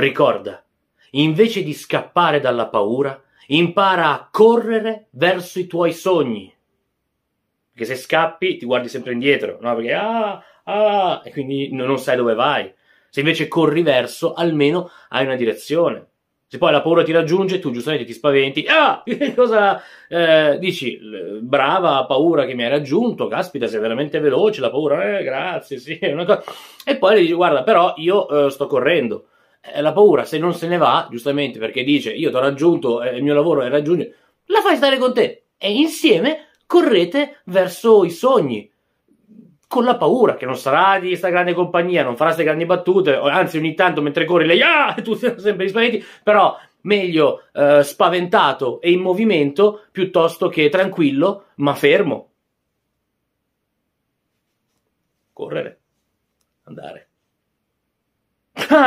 ricorda, invece di scappare dalla paura, impara a correre verso i tuoi sogni. Perché se scappi ti guardi sempre indietro, no? Perché ah, ah, e quindi non sai dove vai. Se invece corri verso, almeno hai una direzione. Se poi la paura ti raggiunge, tu giustamente ti spaventi. Ah, cosa eh, dici? Brava paura che mi hai raggiunto, caspita, sei veramente veloce. La paura, eh, grazie, sì. E poi le dici, guarda, però io eh, sto correndo. Eh, la paura, se non se ne va, giustamente perché dice, io ti ho raggiunto, eh, il mio lavoro è raggiungere, la fai stare con te. E insieme correte verso i sogni con la paura che non sarà di questa grande compagnia, non farà queste grandi battute, anzi ogni tanto mentre corri lei, ah, tu sei sempre spaventi, però meglio eh, spaventato e in movimento piuttosto che tranquillo ma fermo. Correre, andare.